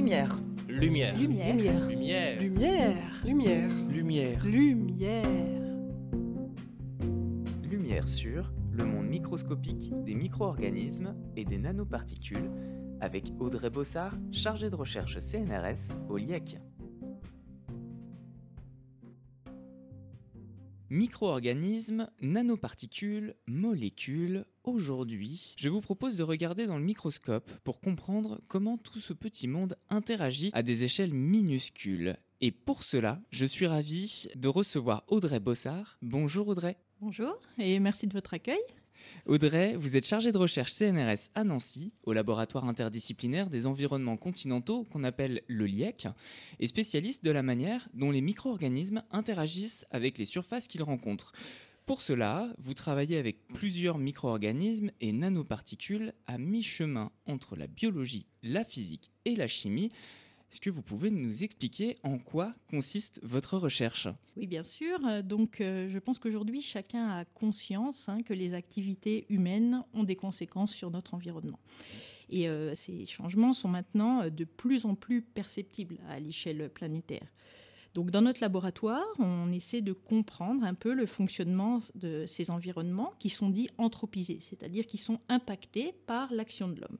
Lumière. Lumière. Lumière. Lumière. Lumière. Lumière. Lumière. Lumière. Lumière sur le monde microscopique des micro-organismes et des nanoparticules avec Audrey Bossard, chargée de recherche CNRS au LIEC. Micro-organismes, nanoparticules, molécules, aujourd'hui, je vous propose de regarder dans le microscope pour comprendre comment tout ce petit monde interagit à des échelles minuscules. Et pour cela, je suis ravi de recevoir Audrey Bossard. Bonjour Audrey. Bonjour et merci de votre accueil. Audrey, vous êtes chargée de recherche CNRS à Nancy, au laboratoire interdisciplinaire des environnements continentaux qu'on appelle le LIEC, et spécialiste de la manière dont les micro-organismes interagissent avec les surfaces qu'ils rencontrent. Pour cela, vous travaillez avec plusieurs micro-organismes et nanoparticules à mi-chemin entre la biologie, la physique et la chimie. Est-ce que vous pouvez nous expliquer en quoi consiste votre recherche? Oui, bien sûr. Euh, Donc, euh, je pense qu'aujourd'hui, chacun a conscience hein, que les activités humaines ont des conséquences sur notre environnement. Et euh, ces changements sont maintenant de plus en plus perceptibles à l'échelle planétaire. Donc, dans notre laboratoire, on essaie de comprendre un peu le fonctionnement de ces environnements qui sont dits anthropisés, c'est-à-dire qui sont impactés par l'action de l'homme.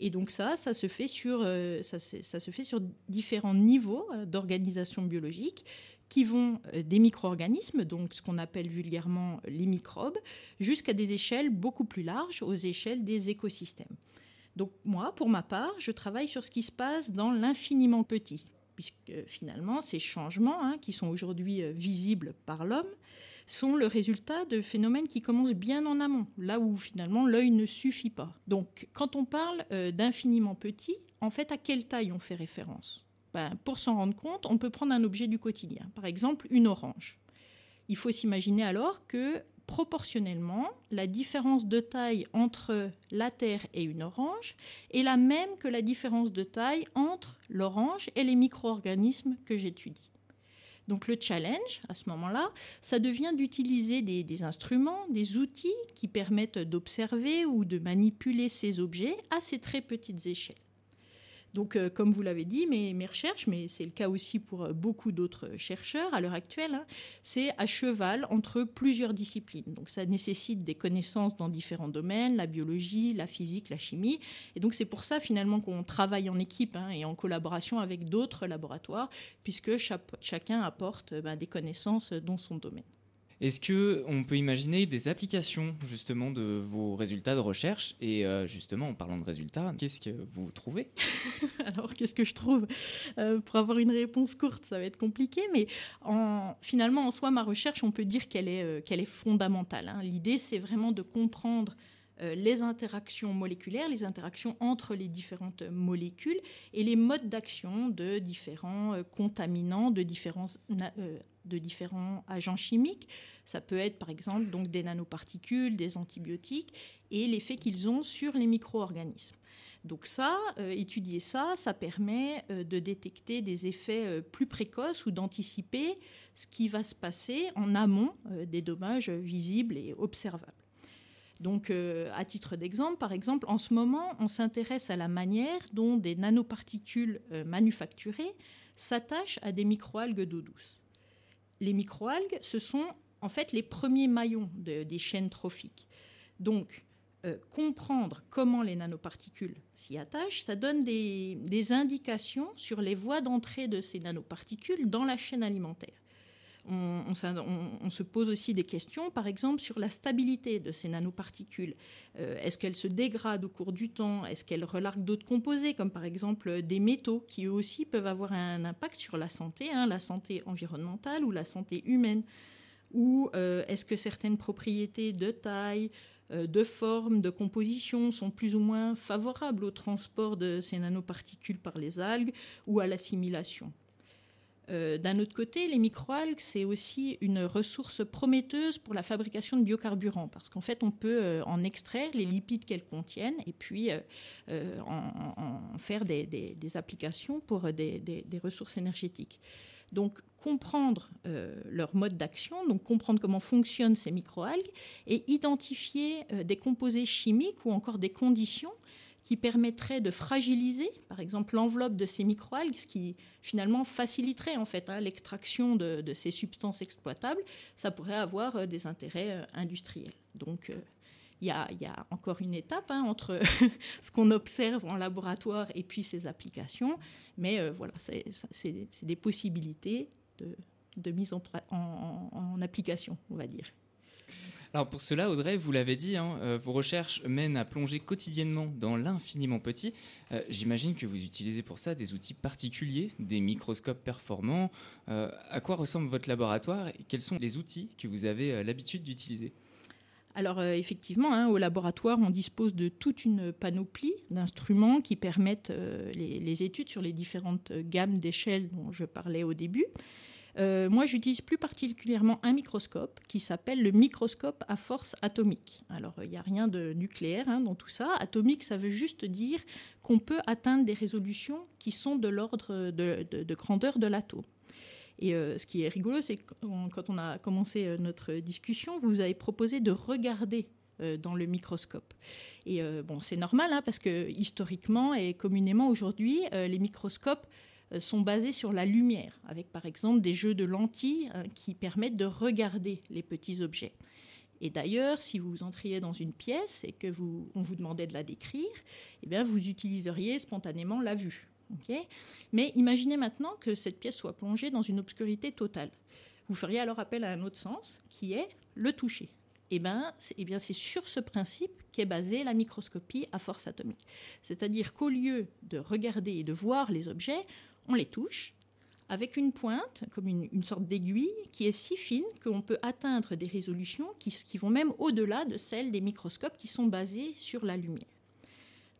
Et donc ça, ça se fait sur, euh, ça, se fait sur différents niveaux euh, d'organisation biologique qui vont euh, des micro-organismes, donc ce qu'on appelle vulgairement les microbes, jusqu'à des échelles beaucoup plus larges, aux échelles des écosystèmes. Donc moi, pour ma part, je travaille sur ce qui se passe dans l'infiniment petit, puisque finalement, ces changements, hein, qui sont aujourd'hui visibles par l'homme, sont le résultat de phénomènes qui commencent bien en amont, là où finalement l'œil ne suffit pas. Donc quand on parle euh, d'infiniment petit, en fait, à quelle taille on fait référence? Ben, Pour s'en rendre compte, on peut prendre un objet du quotidien, par exemple une orange. Il faut s'imaginer alors que proportionnellement, la différence de taille entre la Terre et une orange est la même que la différence de taille entre l'orange et les micro-organismes que j'étudie. Donc le challenge, à ce moment-là, ça devient d'utiliser des, instruments, des outils qui permettent d'observer ou de manipuler ces objets à ces très petites échelles. Donc, euh, comme vous l'avez dit, mes, recherches, mais c'est le cas aussi pour euh, beaucoup d'autres chercheurs à l'heure actuelle, hein, c'est à cheval entre plusieurs disciplines. Donc, ça nécessite des connaissances dans différents domaines, la biologie, la physique, la chimie. Et donc, c'est pour ça finalement qu'on travaille en équipe hein, et en collaboration avec d'autres laboratoires, puisque chacun apporte euh, ben, des connaissances dans son domaine. Est-ce que on peut imaginer des applications justement de vos résultats de recherche Et euh, justement, en parlant de résultats, qu'est-ce que vous trouvez? Alors, qu'est-ce que je trouve? Euh, Pour avoir une réponse courte, ça va être compliqué, mais en, finalement, en soi, ma recherche, on peut dire qu'elle est, euh, est fondamentale. hein. L'idée, c'est vraiment de comprendre les interactions moléculaires, les interactions entre les différentes molécules et les modes d'action de différents euh, contaminants, de différents, na- euh, de différents agents chimiques. Ça peut être par exemple donc des nanoparticules, des antibiotiques et l'effet qu'ils ont sur les micro-organismes. Donc ça, euh, étudier ça, ça permet euh, de détecter des effets euh, plus précoces ou d'anticiper ce qui va se passer en amont euh, des dommages visibles et observables. Donc, euh, à titre d'exemple, par exemple, en ce moment, on s'intéresse à la manière dont des nanoparticules euh, manufacturées s'attachent à des microalgues d'eau douce. Les microalgues, ce sont en fait les premiers maillons de- des chaînes trophiques. Donc, euh, comprendre comment les nanoparticules s'y attachent, ça donne des indications sur les voies d'entrée de ces nanoparticules dans la chaîne alimentaire. On, se pose aussi des questions, par exemple, sur la stabilité de ces nanoparticules. Euh, Est-ce qu'elles se dégradent au cours du temps? Est-ce qu'elles relarguent d'autres composés, comme par exemple des métaux, qui eux aussi peuvent avoir un impact sur la santé, hein, la santé environnementale ou la santé humaine? Ou euh, est-ce que certaines propriétés de taille, euh, de forme, de composition sont plus ou moins favorables au transport de ces nanoparticules par les algues ou à l'assimilation? Euh, D'un autre côté, les microalgues, c'est aussi une ressource prometteuse pour la fabrication de biocarburants, parce qu'en fait, on peut euh, en extraire les lipides qu'elles contiennent et puis euh, en, faire des, applications pour des, des- ressources énergétiques. Donc, comprendre leur mode d'action, donc comprendre comment fonctionnent ces microalgues et identifier des composés chimiques ou encore des conditions qui permettrait de fragiliser, par exemple, l'enveloppe de ces microalgues, ce qui finalement faciliterait en fait hein, l'extraction de, ces substances exploitables. Ça pourrait avoir euh, des intérêts euh, industriels. Donc euh, il y, a, encore une étape hein, entre ce qu'on observe en laboratoire et puis ces applications, mais voilà, c'est des possibilités de, mise en application, on va dire. Alors pour cela, Audrey, vous l'avez dit, hein, euh, vos recherches mènent à plonger quotidiennement dans l'infiniment petit. Euh, j'imagine que vous utilisez pour ça des outils particuliers, des microscopes performants. Euh, à quoi ressemble votre laboratoire et quels sont les outils que vous avez l'habitude d'utiliser? Alors effectivement, hein, au laboratoire, on dispose de toute une panoplie d'instruments qui permettent les, études sur les différentes gammes d'échelles dont je parlais au début. Euh, moi, j'utilise plus particulièrement un microscope qui s'appelle le microscope à force atomique. Alors, il n'y a rien de nucléaire hein, dans tout ça. Atomique, ça veut juste dire qu'on peut atteindre des résolutions qui sont de l'ordre de, grandeur de l'atome. Et euh, ce qui est rigolo, c'est que quand on a commencé euh, notre discussion, vous avez proposé de regarder dans le microscope. Et bon, c'est normal, hein, parce que historiquement et communément aujourd'hui, les microscopes sont basés sur la lumière, avec par exemple des jeux de lentilles hein, qui permettent de regarder les petits objets. Et d'ailleurs, si vous entriez dans une pièce et que vous, on vous demandait de la décrire, eh bien, vous utiliseriez spontanément la vue. Mais imaginez maintenant que cette pièce soit plongée dans une obscurité totale. Vous feriez alors appel à un autre sens, qui est le toucher. Eh bien, eh bien, c'est sur ce principe qu'est basée la microscopie à force atomique. C'est-à-dire qu'au lieu de regarder et de voir les objets, on les touche avec une pointe, comme une, sorte d'aiguille, qui est si fine qu'on peut atteindre des résolutions qui, vont même au-delà de celles des microscopes qui sont basés sur la lumière.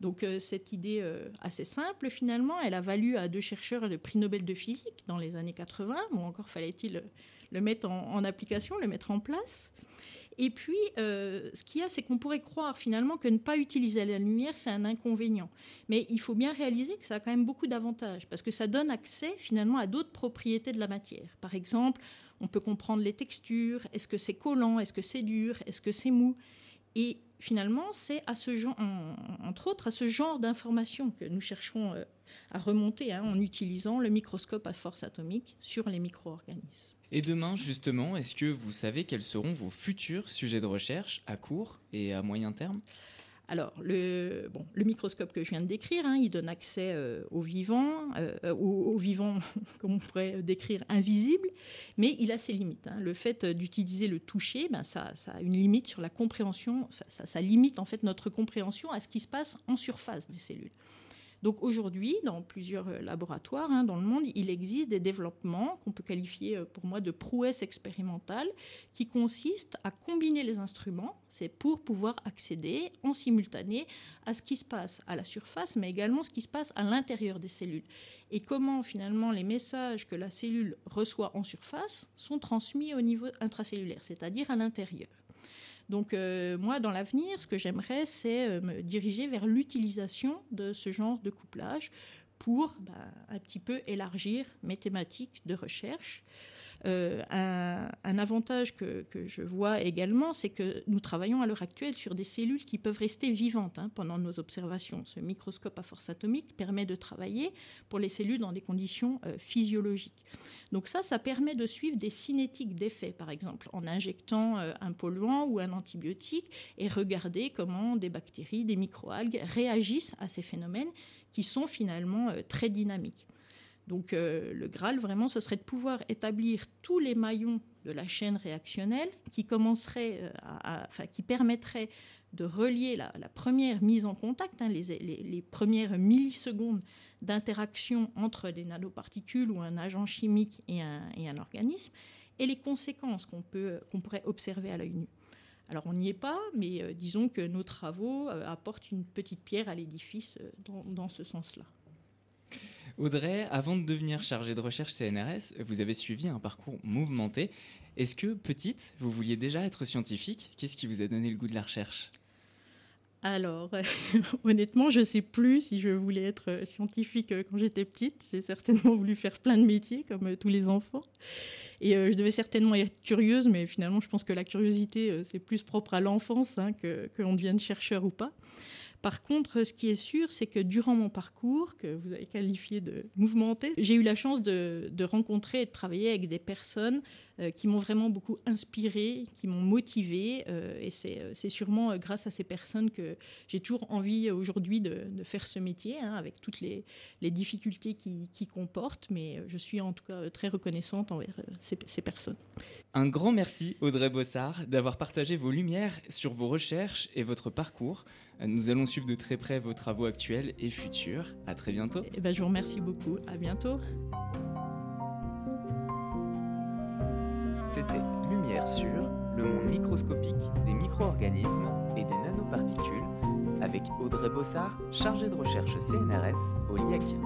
Donc euh, cette idée euh, assez simple, finalement, elle a valu à deux chercheurs le prix Nobel de physique dans les années 80. Bon, encore fallait-il le mettre en, application, le mettre en place. Et puis, euh, ce qu'il y a, c'est qu'on pourrait croire finalement que ne pas utiliser la lumière, c'est un inconvénient. Mais il faut bien réaliser que ça a quand même beaucoup d'avantages, parce que ça donne accès finalement à d'autres propriétés de la matière. Par exemple, on peut comprendre les textures, est-ce que c'est collant, est-ce que c'est dur, est-ce que c'est mou? Et finalement, c'est à ce genre, entre autres, à ce genre d'informations que nous cherchons euh, à remonter hein, en utilisant le microscope à force atomique sur les micro-organismes. Et demain, justement, est-ce que vous savez quels seront vos futurs sujets de recherche à court et à moyen terme? Alors, le, bon, le microscope que je viens de décrire, hein, il donne accès euh, aux vivants, euh, aux, vivants, comme on pourrait décrire, invisibles, mais il a ses limites. Hein. Le fait d'utiliser le toucher, ben, ça, ça, a une limite sur la compréhension, ça, ça limite en fait notre compréhension à ce qui se passe en surface des cellules. Donc aujourd'hui, dans plusieurs euh, laboratoires hein, dans le monde, il existe des développements qu'on peut qualifier euh, pour moi de prouesses expérimentales qui consistent à combiner les instruments, c'est pour pouvoir accéder en simultané à ce qui se passe à la surface, mais également ce qui se passe à l'intérieur des cellules. Et comment finalement les messages que la cellule reçoit en surface sont transmis au niveau intracellulaire, c'est-à-dire à, l'intérieur. Donc euh, moi, dans l'avenir, ce que j'aimerais, c'est euh, me diriger vers l'utilisation de ce genre de couplage pour bah, un petit peu élargir mes thématiques de recherche. Euh, un, avantage que, je vois également, c'est que nous travaillons à l'heure actuelle sur des cellules qui peuvent rester vivantes hein, pendant nos observations. Ce microscope à force atomique permet de travailler pour les cellules dans des conditions physiologiques. Donc ça, ça permet de suivre des cinétiques d'effet, par exemple, en injectant euh, un polluant ou un antibiotique et regarder comment des bactéries, des microalgues réagissent à ces phénomènes qui sont finalement euh, très dynamiques. Donc euh, le Graal, vraiment, ce serait de pouvoir établir tous les maillons de la chaîne réactionnelle qui commencerait qui permettrait de relier la, première mise en contact, hein, les, premières millisecondes d'interaction entre des nanoparticules ou un agent chimique et un, organisme, et les conséquences qu'on pourrait observer à l'œil nu. Alors on n'y est pas, mais euh, disons que nos travaux euh, apportent une petite pierre à l'édifice euh, dans, ce sens-là. Audrey, avant de devenir chargée de recherche CNRS, vous avez suivi un parcours mouvementé. Est-ce que, petite, vous vouliez déjà être scientifique? Qu'est-ce qui vous a donné le goût de la recherche? Alors, honnêtement, je ne sais plus si je voulais être euh, scientifique euh, quand j'étais petite. J'ai certainement voulu faire plein de métiers, comme euh, tous les enfants. Et je devais certainement être curieuse, mais finalement, je pense que la curiosité, c'est plus propre à l'enfance hein, que, que l'on devienne chercheur ou pas. Par contre, ce qui est sûr, c'est que durant mon parcours, que vous avez qualifié de mouvementé, j'ai eu la chance de, rencontrer et de travailler avec des personnes qui m'ont vraiment beaucoup inspiré, qui m'ont motivé. Euh, et c'est sûrement grâce à ces personnes que j'ai toujours envie aujourd'hui de, faire ce métier, hein, avec toutes les, difficultés qu'il qui comporte. Mais je suis en tout cas très reconnaissante envers ces, ces personnes. Un grand merci Audrey Bossard d'avoir partagé vos lumières sur vos recherches et votre parcours. Nous allons suivre de très près vos travaux actuels et futurs. À très bientôt. Eh ben, je vous remercie beaucoup. À bientôt. C'était Lumière sur le monde microscopique des micro-organismes et des nanoparticules avec Audrey Bossard, chargée de recherche CNRS au LIEC.